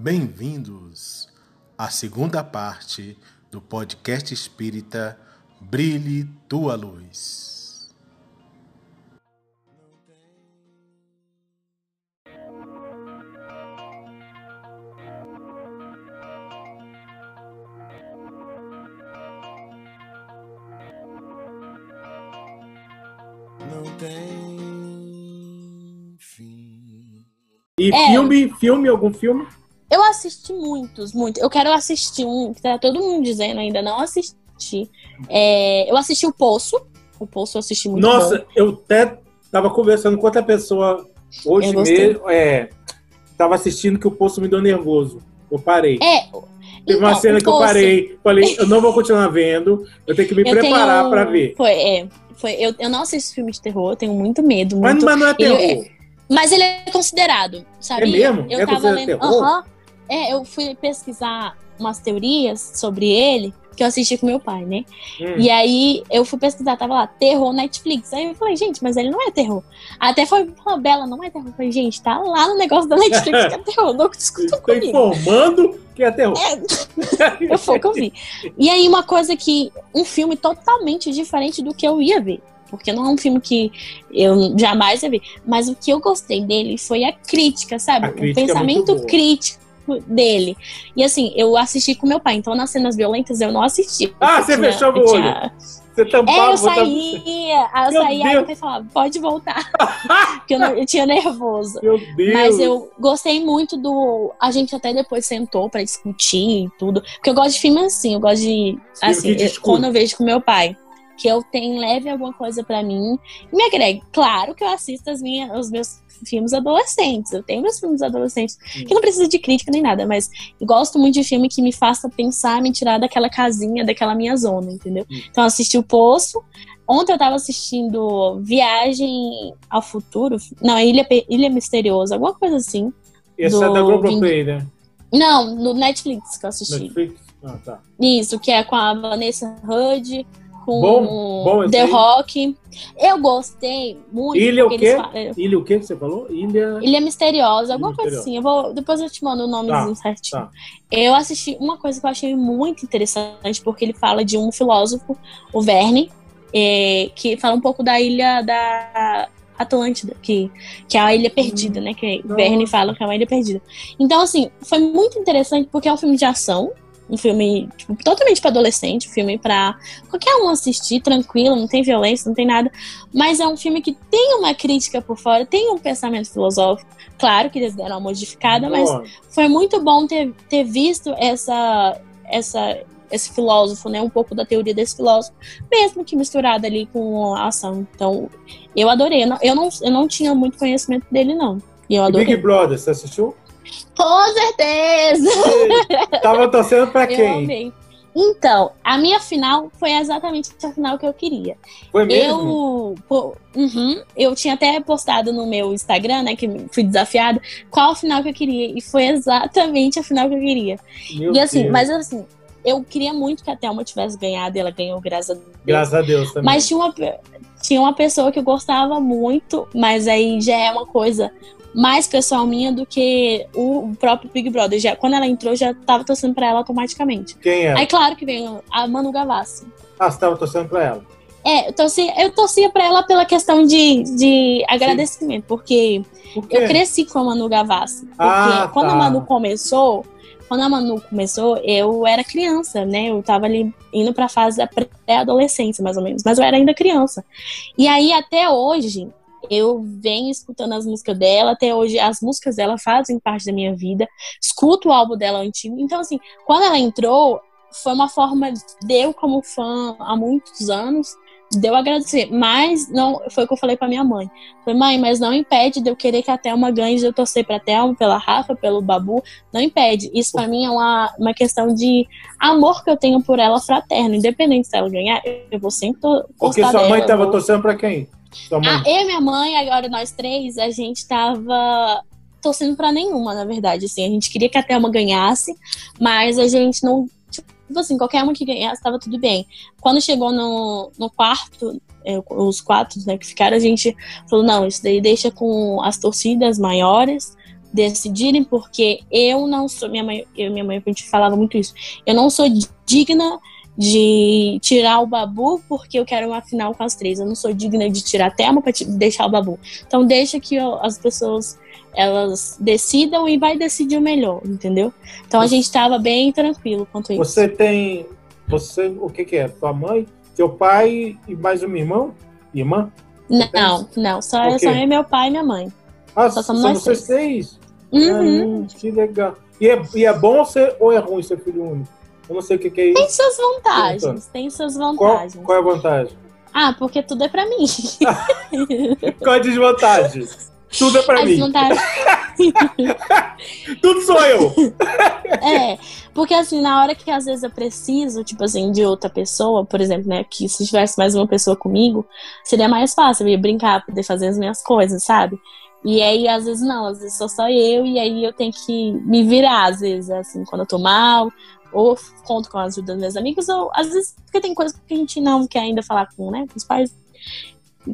Bem-vindos à segunda parte do podcast espírita Brilhe Tua Luz. Não tem fim. E É. filme, filme, algum filme? Eu assisti muitos, muitos. Eu quero assistir um que tá todo mundo dizendo, ainda não assisti. É, eu assisti o Poço. O Poço eu assisti muito Nossa, bom. eu até tava conversando com outra pessoa hoje Eu gostei. mesmo. É, tava assistindo que o poço me deu nervoso. Eu parei. É, Teve uma então, cena o que eu Poço- parei. Falei, eu não vou continuar vendo. Eu tenho que me eu preparar tenho- pra ver. Foi, é, foi, eu, eu não assisto filme de terror, eu tenho muito medo. Mas, Muito, mas não é terror. Ele- Mas ele é considerado, sabia? É mesmo? Eu É tava lendo. terror? É, eu fui pesquisar umas teorias sobre ele que eu assisti com meu pai, né? Hum. E aí eu fui pesquisar, tava lá, terror Netflix. Aí eu falei, gente, mas ele não é terror. Até foi uma bela, não é terror. Eu falei, gente, tá lá no negócio da Netflix que é terror. Não discutam Estou comigo. informando que é terror. Eu foi o que eu vi. E aí, uma coisa que. Um filme totalmente diferente do que eu ia ver. Porque não é um filme que eu jamais ia ver. Mas o que eu gostei dele foi a crítica, sabe? A o crítica é muito pensamento boa. crítico dele. E assim, eu assisti com meu pai. Então, nas cenas violentas, eu não assisti. Ah, você tinha- fechava eu o olho. tinha- Você tampava, É, eu saía. Aí eu Meu saía, aí meu pai falava, pode voltar. Porque eu, não- eu tinha nervoso. Meu Deus. Mas eu gostei muito do. A gente até depois sentou pra discutir e tudo. Porque eu gosto de filme assim, eu gosto de. Assim, eu- quando eu vejo com meu pai, que eu tenho leve alguma coisa pra mim e me agregue. Claro que eu assisto as minhas, os meus filmes adolescentes. Eu tenho meus filmes adolescentes, Hum. que não precisa de crítica nem nada, mas gosto muito de filme que me faça pensar, me tirar daquela casinha, daquela minha zona, entendeu? Hum. Então, eu assisti o Poço. Ontem eu tava assistindo Viagem ao Futuro. Não, Ilha, Ilha Misteriosa, alguma coisa assim. Esse do é da Vin- Globoplay, né? Não, no Netflix que eu assisti. Netflix? Ah, tá. Isso, que é com a Vanessa Hudgens, com Bom, bom The. Rock. Eu gostei muito. Ilha o quê? falam- Ilha o quê que você falou? Ilha... Ilha Misteriosa, alguma Ilha coisa Misteriosa. assim. Eu vou, depois eu te mando o nomezinho certinho. tá. Eu assisti uma coisa que eu achei muito interessante, porque ele fala de um filósofo, o Verne, eh, que fala um pouco da ilha da Atlântida, que, que é a ilha perdida, né? Que Nossa. Verne fala que é uma ilha perdida. Então, assim, foi muito interessante porque é um filme de ação, um filme tipo, totalmente para adolescente, um filme para qualquer um assistir, tranquilo, não tem violência, não tem nada. Mas é um filme que tem uma crítica por fora, tem um pensamento filosófico. Claro que eles deram uma modificada, mas Boa. foi muito bom ter, ter visto essa, essa, esse filósofo, né? Um pouco da teoria desse filósofo, mesmo que misturada ali com a ação. Então, eu adorei. Eu não, eu não, eu não tinha muito conhecimento dele, não. E eu adorei. Big Brother, você assistiu? Com certeza! Tava torcendo pra Eu quem? amei. Então, a minha final foi exatamente a final que eu queria. Foi mesmo? Eu, pô, uhum, eu tinha até postado no meu Instagram, né, que fui desafiada, qual a final que eu queria. E foi exatamente a final que eu queria. Meu e assim, Deus. mas assim, eu queria muito que a Thelma tivesse ganhado e ela ganhou, graças a Deus. Graças a Deus também. Mas tinha uma, tinha uma pessoa que eu gostava muito, mas aí já é uma coisa mais pessoal minha do que o próprio Big Brother. Já, quando ela entrou, já tava torcendo pra ela automaticamente. Quem é? Aí, claro que veio a Manu Gavassi. Ah, você tava torcendo pra ela. É, eu torcia, eu torcia pra ela pela questão de, de agradecimento, porque Por eu cresci com a Manu Gavassi. Porque Ah, quando tá. a Manu começou, quando a Manu começou, eu era criança, né? Eu tava ali indo pra fase da pré-adolescência, mais ou menos. Mas eu era ainda criança. E aí, até hoje, eu venho escutando as músicas dela. Até hoje, as músicas dela fazem parte da minha vida. Escuto o álbum dela antigo. Então, assim, quando ela entrou, foi uma forma de eu, como fã há muitos anos, de eu agradecer. Mas não foi o que eu falei pra minha mãe. Falei, mãe, mas não impede de eu querer que a Thelma ganhe, de eu torcer pra Thelma, pela Rafa, pelo Babu. Não impede. Isso pra mim é uma, uma questão de amor que eu tenho por ela fraterno. Independente se ela ganhar, eu vou sempre to- Porque sua mãe dela, tava vou- torcendo pra quem? Mãe. ah, eu e minha mãe, agora nós três, a gente tava torcendo pra nenhuma, na verdade. Assim, a gente queria que a Thelma ganhasse, mas a gente não. Tipo assim, qualquer uma que ganhasse, tava tudo bem. Quando chegou no, no quarto, é, os quatro né, que ficaram, a gente falou: não, isso daí deixa com as torcidas maiores, decidirem, porque eu não sou. Minha mãe, eu e minha mãe, a gente falava muito isso. Eu não sou digna de tirar o babu porque eu quero uma final com as três. Eu não sou digna de tirar a Thelma pra deixar o babu. Então deixa que eu, as pessoas elas decidam e vai decidir o melhor, entendeu? Então a gente tava bem tranquilo quanto a isso. Você tem. Você, o que, que é? Tua mãe, teu pai e mais um irmão? Irmã? Não, não, só, O quê? só eu, meu pai e minha mãe. Ah, Só somos são nós vocês três? Uhum. Ah, que legal. E é, e é bom ser, ou é ruim ser filho único? Eu não sei o que, que é Tem isso. suas vantagens, Perguntando. tem suas Qual, vantagens. qual é a vantagem? Ah, porque tudo é pra mim. Qual é a desvantagem? Tudo é pra As mim. vantagens Tudo sou eu. É, porque assim, na hora que às vezes eu preciso, tipo assim, de outra pessoa, por exemplo, né, que se tivesse mais uma pessoa comigo, seria mais fácil, eu ia brincar, poder fazer as minhas coisas, sabe? E aí, às vezes, não, às vezes sou só eu, e aí eu tenho que me virar, às vezes, assim, quando eu tô mal, ou conto com a ajuda dos meus amigos, ou às vezes, porque tem coisas que a gente não quer ainda falar com, né, com os pais,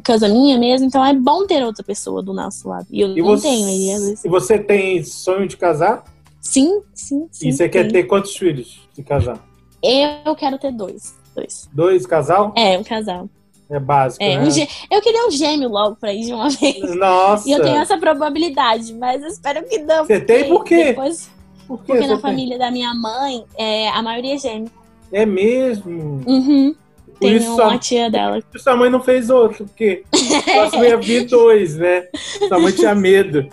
coisa minha mesmo, então é bom ter outra pessoa do nosso lado. E eu E não você, tenho, e às vezes. e você tem sonho de casar? Sim, sim, sim. e você quer ter quantos filhos de casar? Eu quero ter dois. Dois. Dois casal? É, um casal. É básico, É, né? um gê- Eu queria um gêmeo logo pra ir de uma vez. Nossa. E eu tenho essa probabilidade, mas eu espero que não. Você tem por quê? Depois, Por que porque na família da minha mãe, é, a maioria é gêmeo. É mesmo. Uhum. Por Tem isso uma sua, tia dela. sua mãe não fez outro, porque próximo ia vir dois, né? Sua mãe tinha medo.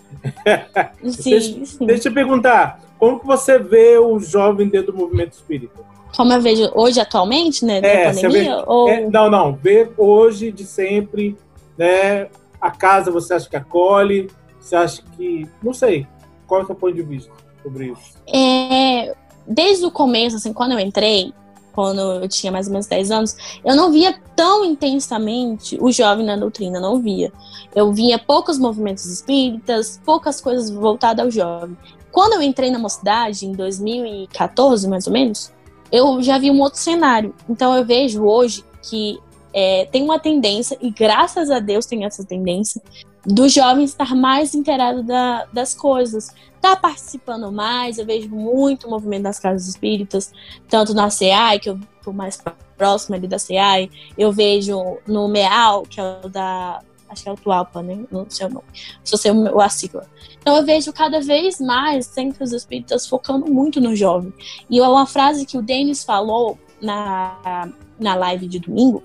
Sim, sim. Deixa eu te perguntar, como que você vê o jovem dentro do movimento espírita? Como eu vejo hoje, atualmente, né? É, pandemia? vê- ou... É, não, não. Vê hoje, de sempre, né? A casa você acha que acolhe? Você acha que. Não sei. Qual é o seu ponto de vista sobre isso? É, desde o começo, assim, quando eu entrei, quando eu tinha mais ou menos 10 anos, eu não via tão intensamente o jovem na doutrina, não via. Eu via poucos movimentos espíritas, poucas coisas voltadas ao jovem. Quando eu entrei na mocidade, em 2014, mais ou menos, eu já vi um outro cenário. Então eu vejo hoje que é, tem uma tendência, e graças a Deus tem essa tendência, do jovem estar mais inteirado da- das coisas tá participando mais, eu vejo muito movimento das casas espíritas, tanto na CEAI, que eu tô mais próxima ali da CEAI, eu vejo no MEAL, que é o da, acho que é o Tualpa, né, não sei o nome, só sei o, a sigla. Então eu vejo cada vez mais centros espíritas focando muito no jovem. E é uma frase que o Denis falou na, na live de domingo,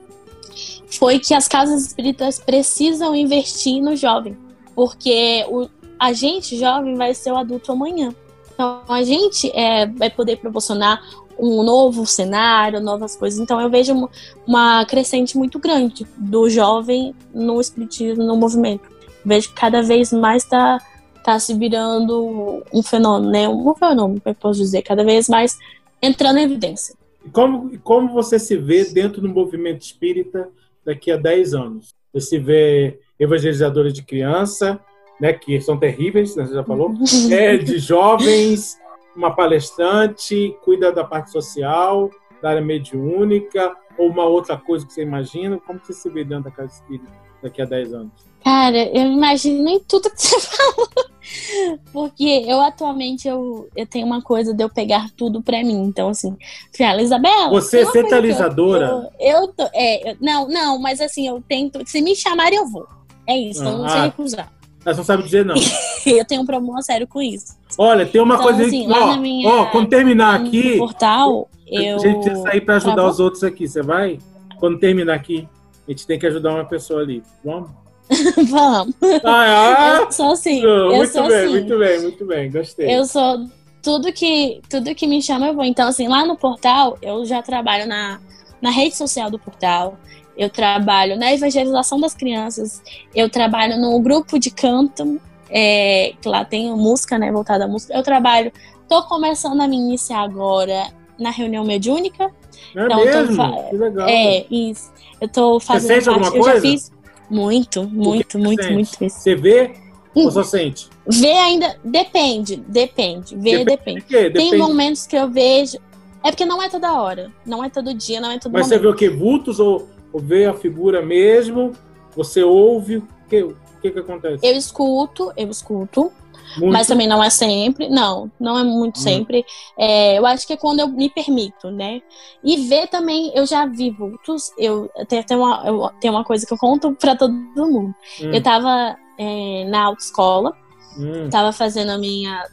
foi que as casas espíritas precisam investir no jovem, porque o, a gente jovem vai ser o adulto amanhã. Então a gente é, vai poder proporcionar um novo cenário, novas coisas. Então eu vejo uma, crescente muito grande do jovem no espiritismo, no movimento. Vejo que cada vez mais está tá se virando um fenômeno, né? Um fenômeno, eu posso dizer, cada vez mais entrando em evidência. E como, como você se vê dentro do movimento espírita daqui a 10 anos? Você se vê evangelizadora de criança, né, que são terríveis, né, você já falou, é de jovens, uma palestrante, cuida da parte social, da área mediúnica, ou uma outra coisa que você imagina? Como você se vê dentro da casa espírita daqui a 10 anos? Cara, eu imagino em tudo que você falou. Porque eu atualmente eu, eu tenho uma coisa de eu pegar tudo pra mim. Então, assim, falei, ah, Isabela. Você é centralizadora? Eu, eu tô. É, eu- não, não, mas assim, eu tento. Se me chamarem, eu vou. É isso, eu não Ah. sei recusar. Ela não sabe dizer não. Eu tenho um problema sério com isso. Olha, tem uma Então, coisa assim, ó, na minha- ó, quando terminar aqui, portal, eu. a gente precisa sair para ajudar Tá os outros aqui. Você vai? Quando terminar aqui, a gente tem que ajudar uma pessoa ali. Vamos? Vamos. Ah, Eu sou assim. eu muito sou bem, assim. muito bem, muito bem. Gostei. Eu sou tudo que tudo que me chama eu vou. Então assim, lá no portal eu já trabalho na, na rede social do portal. Eu trabalho na evangelização das crianças. Eu trabalho no grupo de canto, é, que lá tem música, né, voltada à música. Eu trabalho, tô começando a me iniciar agora na reunião mediúnica. Não é então, tô mesmo? fa- Que legal. É, isso. Eu tô fazendo sente alguma parte. Eu já coisa? fiz muito, muito, muito, sente? muito isso. Você vê Hum. ou só sente? Ver ainda depende, depende. Ver depende. De quê? Tem Depende. momentos que eu vejo. É porque não é toda hora. Não é todo dia, não é todo Mas você momento. vê o que? Vultos ou, ou vê a figura mesmo? Você ouve? O que, o que, que acontece? Eu escuto, eu escuto. Muito. Mas também não é sempre. Não, não é muito Hum. sempre. É, eu acho que é quando eu me permito, né? E ver também, eu já vi vultos. Eu tem, tem, uma, eu, tem uma coisa que eu conto pra todo mundo. Hum, Eu tava é, na autoescola, hum. tava fazendo a minha.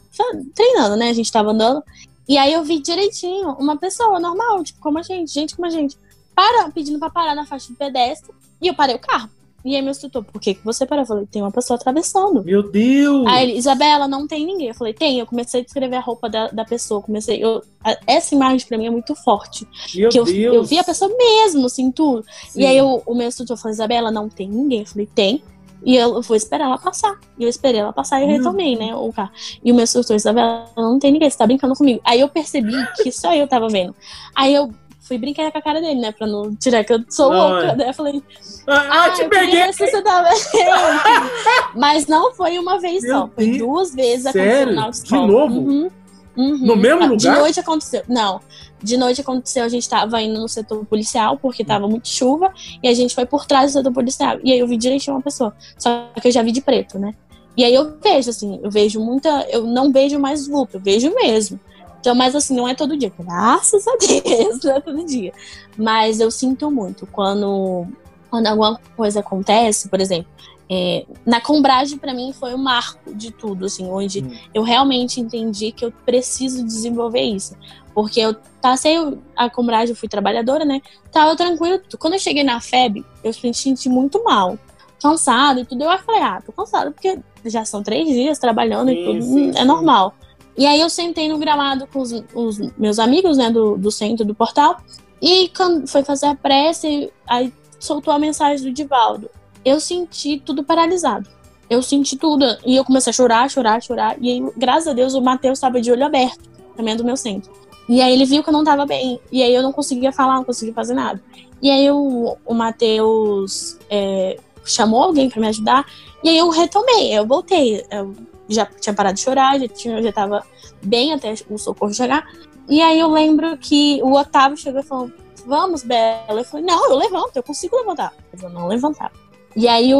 treinando, né? A gente tava andando. E aí eu vi direitinho uma pessoa normal, tipo, como a gente, gente como a gente, para, pedindo pra parar na faixa de pedestre. E eu parei o carro. E aí meu instrutor, por que, que você parou? Eu falei, tem uma pessoa atravessando. Meu Deus! Aí ele, Isabela, não tem ninguém. Eu falei, tem. Eu comecei a descrever a roupa da, da pessoa. Comecei. Eu, a- essa imagem pra mim é muito forte. Meu que eu, Deus! eu vi a pessoa mesmo, assim, tudo. Sim. E aí eu- o meu instrutor falou, Isabela, não tem ninguém. Eu falei, tem. E eu vou esperar ela passar. E eu esperei ela passar e eu retomei, né, o carro. E o meu instrutor, Isabela, não tem ninguém, você tá brincando comigo. Aí eu percebi que só eu tava vendo. Aí eu fui brincar com a cara dele, né, pra não tirar que eu sou Não, louca. é. Né? Eu falei, Ah, ah, te eu peguei! se você tava... Mas não foi uma vez Meu só, foi Deus. duas vezes Sério? aconteceu na De novo? Uhum. Uhum. No mesmo Ah, De lugar? noite aconteceu. Não. De noite aconteceu, a gente tava indo no setor policial, porque tava muito chuva, e a gente foi por trás do setor policial. E aí eu vi direitinho uma pessoa. Só que eu já vi de preto, né? E aí eu vejo, assim, eu vejo muita. Eu não vejo mais vulto, eu vejo mesmo. Então, mas assim, não é todo dia. Graças a Deus, não é todo dia. Mas eu sinto muito quando, quando alguma coisa acontece, por exemplo. é, na Combrage, pra mim, foi o marco de tudo, assim, onde Hum. eu realmente entendi que eu preciso desenvolver isso. Porque eu passei a Combrage, eu fui trabalhadora, né? Tava tranquilo. Quando eu cheguei na FEB, eu me senti muito mal. Cansada e tudo. Eu falei, ah, tô cansada, porque já são três dias trabalhando Sim, e tudo. sim, hum, é sim. normal. E aí eu sentei no gramado com os, os meus amigos, né, do, do centro do portal. E quando foi fazer a prece, aí soltou a mensagem do Divaldo. Eu senti tudo paralisado. Eu senti tudo. E eu comecei a chorar, chorar, chorar. E aí, graças a Deus, o Matheus estava de olho aberto, também é do meu centro. E aí ele viu que eu não tava bem. E aí eu não conseguia falar, não conseguia fazer nada. E aí o, o Matheus é, chamou alguém para me ajudar. E aí eu retomei, eu voltei. Eu já tinha parado de chorar, já, tinha, já tava bem até o socorro chegar. E aí eu lembro que o Otávio chegou e falou: Vamos, Bela. Eu falei: Não, eu levanto, eu consigo levantar. Mas eu não levantava. E aí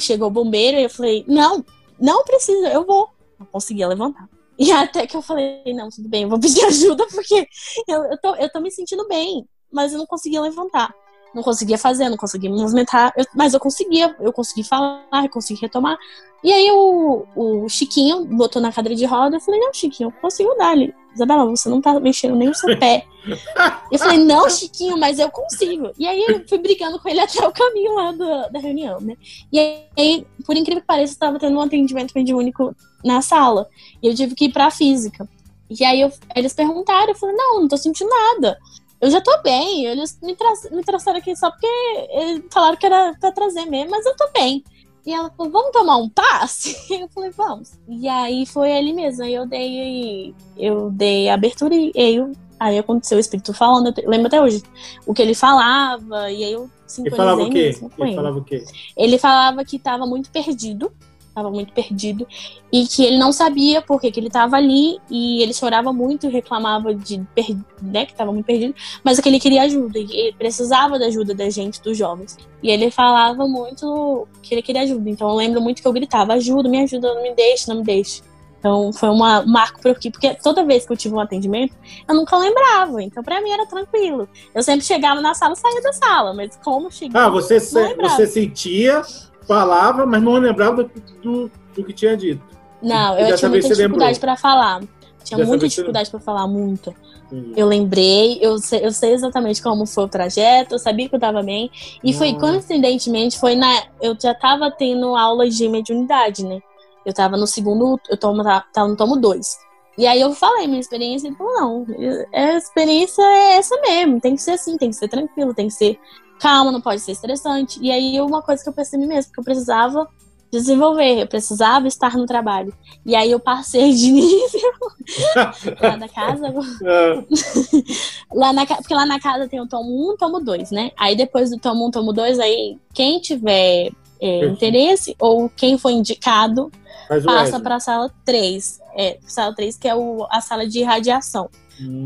chegou o bombeiro e eu falei: Não, não precisa, eu vou. Não conseguia levantar. E até que eu falei: Não, tudo bem, eu vou pedir ajuda porque eu, eu, tô, eu tô me sentindo bem, mas eu não conseguia levantar. Não conseguia fazer, não conseguia me movimentar, eu- mas eu conseguia, eu consegui falar, eu consegui retomar. E aí o, o Chiquinho botou na cadeira de roda, eu falei, não, Chiquinho, eu consigo dar ali. Isabela, você não tá mexendo nem o seu pé. eu falei, não, Chiquinho, mas eu consigo. E aí eu fui brigando com ele até o caminho lá do- da reunião, né? E aí, por incrível que pareça, eu tava tendo um atendimento mediúnico na sala. E eu tive que ir pra física. E aí eu- eles perguntaram, eu falei, não, não tô sentindo nada. Eu já tô bem, eles me, tra me trouxeram aqui só porque eles falaram que era pra trazer mesmo, mas eu tô bem. E ela falou, vamos tomar um passe? Eu falei, vamos. E aí foi ele mesmo. Aí eu dei, eu dei a abertura e aí, eu- aí aconteceu o espírito falando. Eu lembro até hoje o que ele falava. E aí eu Ele falava o sincronizei quê? Ele ele. falava o quê? Ele falava que estava muito perdido, estava muito perdido, e que ele não sabia por que que ele estava ali, e ele chorava muito e reclamava de né, que estava muito perdido, mas que ele queria ajuda, e ele precisava da ajuda da gente, dos jovens. E ele falava muito que ele queria ajuda, então eu lembro muito que eu gritava, ajuda, me ajuda, não me deixe, não me deixe. Então foi uma, um marco para aqui, porque toda vez que eu tive um atendimento, eu nunca lembrava, então para mim era tranquilo. Eu sempre chegava na sala saía da sala, mas como cheguei... Ah, você, se- você sentia, falava, mas não lembrava do, do, do que tinha dito. Não, E eu tinha muita dificuldade pra falar. Tinha Dessa muita dificuldade pra falar. Entendi. Eu lembrei, eu sei, eu sei exatamente como foi o trajeto, eu sabia que eu tava bem. E foi, Nossa. coincidentemente, foi na. Eu já tava tendo aula de mediunidade, né? Eu tava no segundo, eu tomo, tava, no tomo 2. E aí eu falei minha experiência, ele falou, não, a experiência é essa mesmo, tem que ser assim, tem que ser tranquilo, tem que ser calma, não pode ser estressante. E aí uma coisa que eu percebi mesmo, que eu precisava desenvolver, eu precisava estar no trabalho. E aí eu passei de nível lá da casa, Ah, lá na, porque lá na casa tem o tomo 1 e o tomo 2, né? Aí depois do tomo 1 tomo 2, aí quem tiver é, interesse ou quem for indicado passa para a sala 3. É, sala 3, que é o, a sala de irradiação.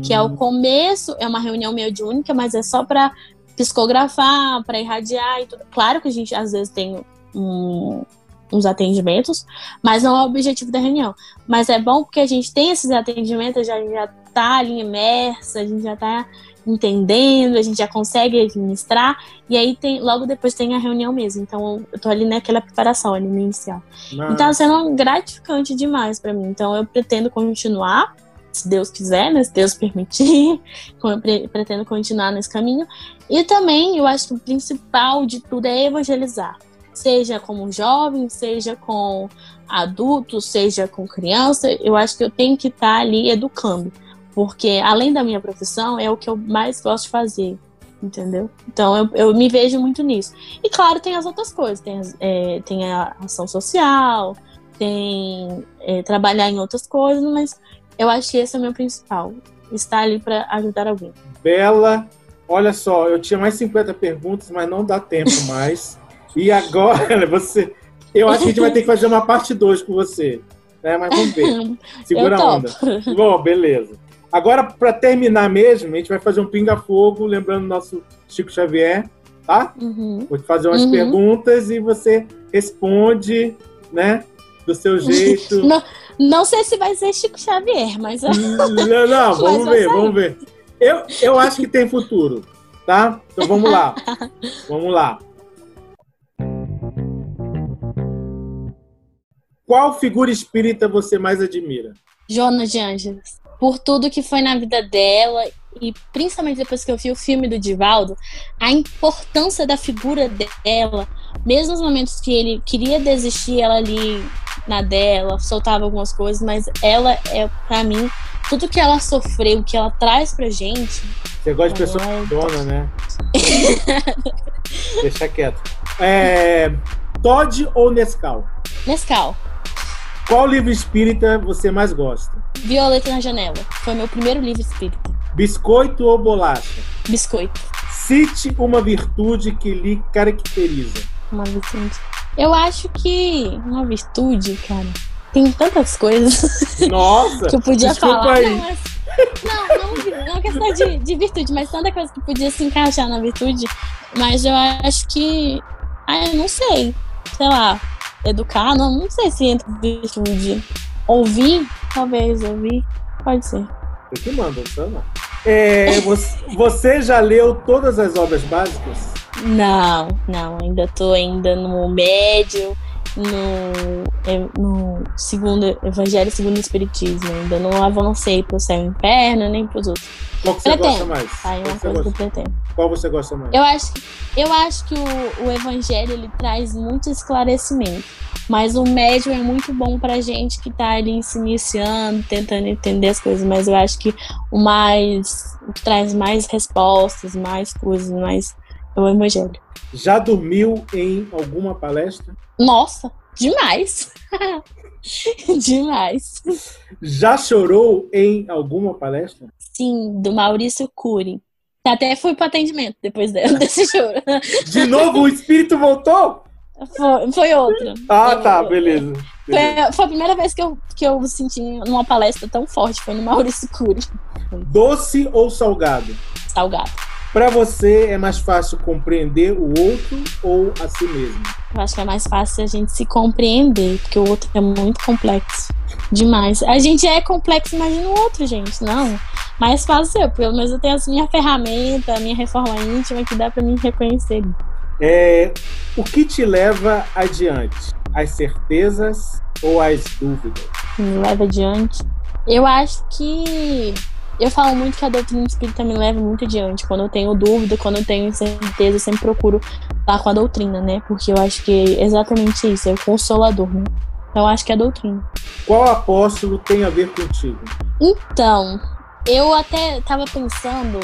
Que é Hum. o começo, é uma reunião mediúnica, mas é só para psicografar, para irradiar e tudo. Claro que a gente às vezes tem um, uns atendimentos, mas não é o objetivo da reunião. Mas é bom porque a gente tem esses atendimentos, a gente já tá ali imersa, a gente já tá entendendo, a gente já consegue administrar, e aí tem, logo depois tem a reunião mesmo. Então eu tô ali naquela preparação ali no inicial. Mas- Então tá sendo gratificante demais pra mim. Então eu pretendo continuar, se Deus quiser, né? Se Deus permitir, eu pre- pretendo continuar nesse caminho. E também eu acho que o principal de tudo é evangelizar. Seja como jovem, seja com adulto, seja com criança, eu acho que eu tenho que estar ali educando. Porque além da minha profissão, é o que eu mais gosto de fazer. Entendeu? Então eu, eu me vejo muito nisso. E claro, tem as outras coisas. Tem, é, tem a ação social, tem é, trabalhar em outras coisas, mas eu acho que esse é o meu principal. Estar ali para ajudar alguém. Bela, olha só, eu tinha mais 50 perguntas, mas não dá tempo mais. E agora você. Eu acho que a gente vai ter que fazer uma parte 2 com você. Né? Mas vamos ver. Segura a onda. Bom, beleza. Agora, para terminar mesmo, a gente vai fazer um pinga-fogo, lembrando o nosso Chico Xavier, tá? Uhum. Vou te fazer umas Uhum. perguntas e você responde, né? Do seu jeito. Não, não sei se vai ser Chico Xavier, mas não, não, vamos ver, vamos ver. Eu, eu acho que tem futuro, tá? Então vamos lá. Vamos lá. Qual figura espírita você mais admira? Joana de Ângeles. Por tudo que foi na vida dela e principalmente depois que eu vi o filme do Divaldo, a importância da figura dela, mesmo nos momentos que ele queria desistir, ela ali na dela, soltava algumas coisas, mas ela é, pra mim, tudo que ela sofreu, que ela traz pra gente, Você gosta de pessoa Ai, dona, né? Deixa quieto. É, Todd ou Nescau? Nescau, Qual livro espírita você mais gosta? Violeta na Janela, foi meu primeiro livro espírita. Biscoito ou bolacha? Biscoito. Cite uma virtude que lhe caracteriza. Uma virtude. Eu acho que uma virtude, cara, tem tantas coisas Nossa! que eu podia falar. aí. Não, mas, não, não, não é questão de, de virtude, mas tanta coisa que podia se encaixar na virtude. Mas eu acho que. Ah, eu não sei. Sei lá. Educar, não, não sei se entra virtude. Ouvir, talvez, ouvir. Pode ser. Você que manda, eu, não. É, você, você já leu todas as obras básicas? Não, não, ainda tô ainda no médio, no, é, no segundo Evangelho segundo o Espiritismo. Ainda não avancei pro céu e inferno, nem pros outros. Qual que você Pretendo. gosta mais? Tá, Qual você coisa que eu gosta, qual você gosta mais? Eu acho, eu acho que o, o Evangelho ele traz muito esclarecimento. Mas o médium é muito bom pra gente que tá ali se iniciando, tentando entender as coisas. Mas eu acho que o mais. O que traz mais respostas, mais coisas, mais. É o Evangelho. Já dormiu em alguma palestra? Nossa, demais! demais. Já chorou em alguma palestra? Sim, do Maurício Cury. Até fui pro atendimento depois de- desse choro. De novo o espírito voltou? Foi, foi outra. Ah, Eu- tá, beleza. Foi, foi a primeira vez que eu, que eu senti numa palestra tão forte, foi no Maurício Cury. Doce ou salgado? Salgado. Pra você é mais fácil compreender o outro ou a si mesmo? Eu acho que é mais fácil a gente se compreender, porque o outro é muito complexo. Demais. A gente é complexo, imagina o outro, gente. Não. Mais fácil eu, pelo menos eu tenho a minha ferramenta, a minha reforma íntima que dá pra mim reconhecer. É, o que te leva adiante? As certezas ou as dúvidas? me leva adiante. Eu acho que eu falo muito que a doutrina espírita me leva muito adiante. Quando eu tenho dúvida, quando eu tenho incerteza, eu sempre procuro estar com a doutrina, né? Porque eu acho que é exatamente isso, é o consolador, né? Então eu acho que é a doutrina. Qual apóstolo tem a ver contigo? Então, eu até tava pensando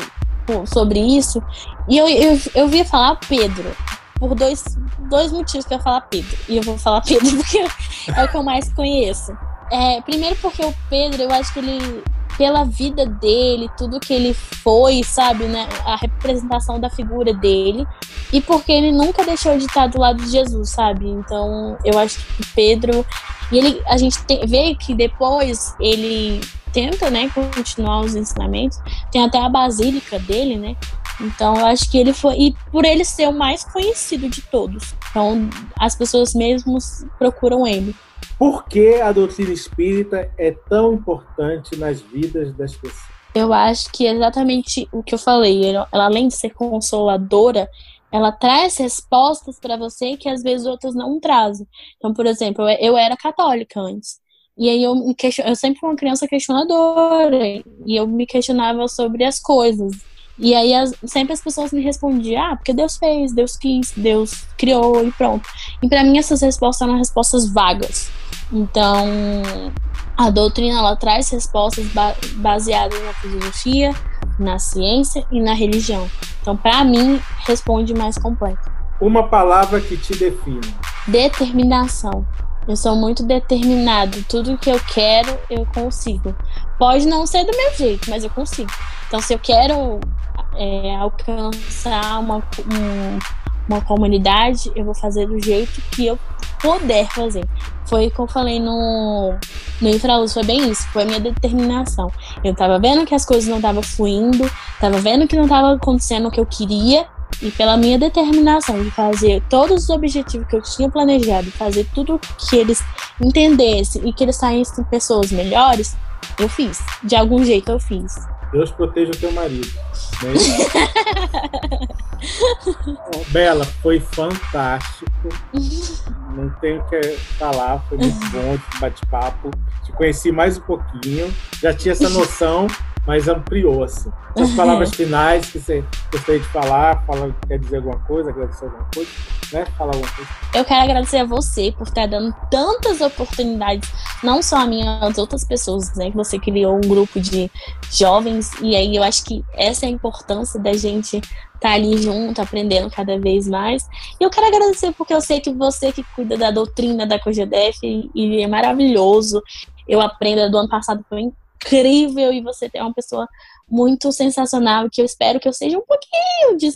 sobre isso e eu, eu, eu via falar Pedro. Por dois, dois motivos que eu ia falar Pedro. E eu vou falar Pedro porque é o que eu mais conheço. É, primeiro porque o Pedro, eu acho que ele, pela vida dele, tudo que ele foi, sabe, né? A representação da figura dele. E porque ele nunca deixou de estar do lado de Jesus, sabe? Então, eu acho que Pedro. E ele, a gente vê que depois ele tenta, né, continuar os ensinamentos. Tem até a basílica dele, né? Então eu acho que ele foi. E por ele ser o mais conhecido de todos. Então as pessoas mesmo procuram ele. Por que a doutrina espírita é tão importante nas vidas das pessoas? Eu acho que é exatamente o que eu falei. Ela, além de ser consoladora, ela traz respostas para você que às vezes outras não trazem. Então, por exemplo, eu, era católica antes. E aí eu me question... eu sempre fui uma criança questionadora e eu me questionava sobre as coisas. E aí as... sempre as pessoas me respondiam: "Ah, porque Deus fez, Deus quis, Deus criou e pronto". E para mim essas respostas eram respostas vagas. Então, a doutrina ela traz respostas ba baseadas na filosofia, na ciência e na religião. Então, para mim, responde mais completo. Uma palavra que te define. Determinação. Eu sou muito determinado. Tudo que eu quero, eu consigo. Pode não ser do meu jeito, mas eu consigo. Então, se eu quero é, alcançar uma, um, uma comunidade, eu vou fazer do jeito que eu puder fazer. Foi o que eu falei no, no Infraluz, foi bem isso, foi a minha determinação. Eu tava vendo que as coisas não estavam fluindo, tava vendo que não tava acontecendo o que eu queria, e pela minha determinação de fazer todos os objetivos que eu tinha planejado, fazer tudo que eles entendessem e que eles saíssem pessoas melhores, eu fiz. De algum jeito eu fiz. Deus proteja o teu marido. Né? Bela, foi fantástico. Não tenho o que falar, foi muito bom esse bate-papo. Te conheci mais um pouquinho, já tinha essa noção, mas ampliou assim. As palavras finais que você gostaria de falar, fala, quer dizer alguma coisa, agradecer alguma coisa, né? Falar alguma coisa. Eu quero agradecer a você por estar dando tantas oportunidades, não só a mim, as outras pessoas, né? Que você criou um grupo de jovens, e aí eu acho que essa é a importância da gente estar tá ali junto, aprendendo cada vez mais. E eu quero agradecer porque eu sei que você que cuida da doutrina da COGEDEF e é maravilhoso. Eu aprendo do ano passado foi incrível e você é uma pessoa muito sensacional que eu espero que eu seja um pouquinho de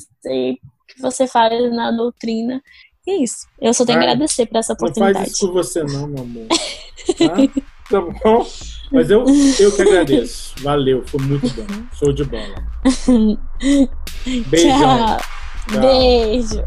que você fale na doutrina. E é isso. Eu só tenho que agradecer por essa oportunidade. Não faz isso por você não, meu amor. Tá, tá bom? Mas eu, eu que agradeço. Valeu, foi muito bom. Show de bola. Beijão. Tchau. Tchau. Beijo.